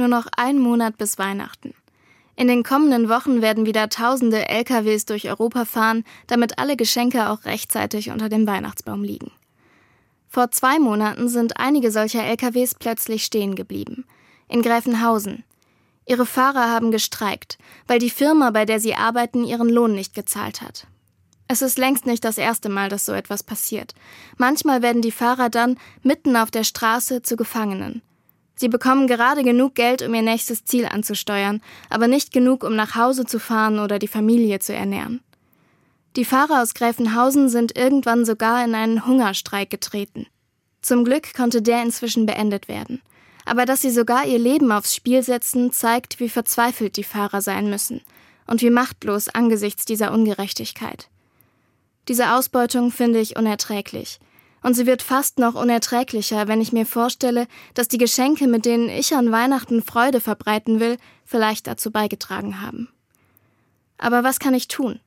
Nur noch ein Monat bis Weihnachten. In den kommenden Wochen werden wieder tausende LKWs durch Europa fahren, damit alle Geschenke auch rechtzeitig unter dem Weihnachtsbaum liegen. Vor zwei Monaten sind einige solcher LKWs plötzlich stehen geblieben. In Gräfenhausen. Ihre Fahrer haben gestreikt, weil die Firma, bei der sie arbeiten, ihren Lohn nicht gezahlt hat. Es ist längst nicht das erste Mal, dass so etwas passiert. Manchmal werden die Fahrer dann mitten auf der Straße zu Gefangenen. Sie bekommen gerade genug Geld, um ihr nächstes Ziel anzusteuern, aber nicht genug, um nach Hause zu fahren oder die Familie zu ernähren. Die Fahrer aus Gräfenhausen sind irgendwann sogar in einen Hungerstreik getreten. Zum Glück konnte der inzwischen beendet werden. Aber dass sie sogar ihr Leben aufs Spiel setzen, zeigt, wie verzweifelt die Fahrer sein müssen und wie machtlos angesichts dieser Ungerechtigkeit. Diese Ausbeutung finde ich unerträglich. Und sie wird fast noch unerträglicher, wenn ich mir vorstelle, dass die Geschenke, mit denen ich an Weihnachten Freude verbreiten will, vielleicht dazu beigetragen haben. Aber was kann ich tun?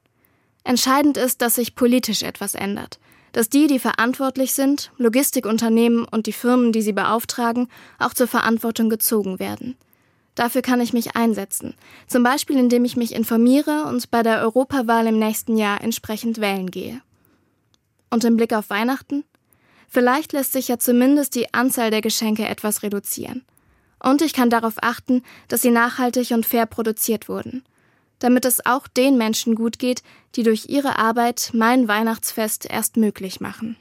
Entscheidend ist, dass sich politisch etwas ändert, dass die, die verantwortlich sind, Logistikunternehmen und die Firmen, die sie beauftragen, auch zur Verantwortung gezogen werden. Dafür kann ich mich einsetzen, zum Beispiel indem ich mich informiere und bei der Europawahl im nächsten Jahr entsprechend wählen gehe. Und im Blick auf Weihnachten? Vielleicht lässt sich ja zumindest die Anzahl der Geschenke etwas reduzieren. Und ich kann darauf achten, dass sie nachhaltig und fair produziert wurden. Damit es auch den Menschen gut geht, die durch ihre Arbeit mein Weihnachtsfest erst möglich machen.